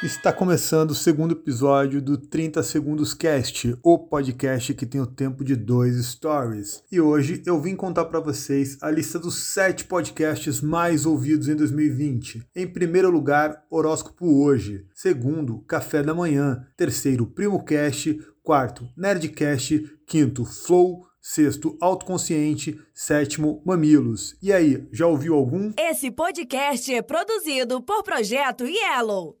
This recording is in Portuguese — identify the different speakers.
Speaker 1: Está começando o segundo episódio do 30 Segundos Cast, o podcast que tem o tempo de dois stories. E hoje eu vim contar para vocês a lista dos sete podcasts mais ouvidos em 2020. Em primeiro lugar, Horóscopo Hoje. Segundo, Café da Manhã. Terceiro, Primo Cast. Quarto, Nerdcast. Quinto, Flow. Sexto, autoconsciente. Sétimo, mamilos. E aí, já ouviu algum?
Speaker 2: Esse podcast é produzido por Projeto Yellow.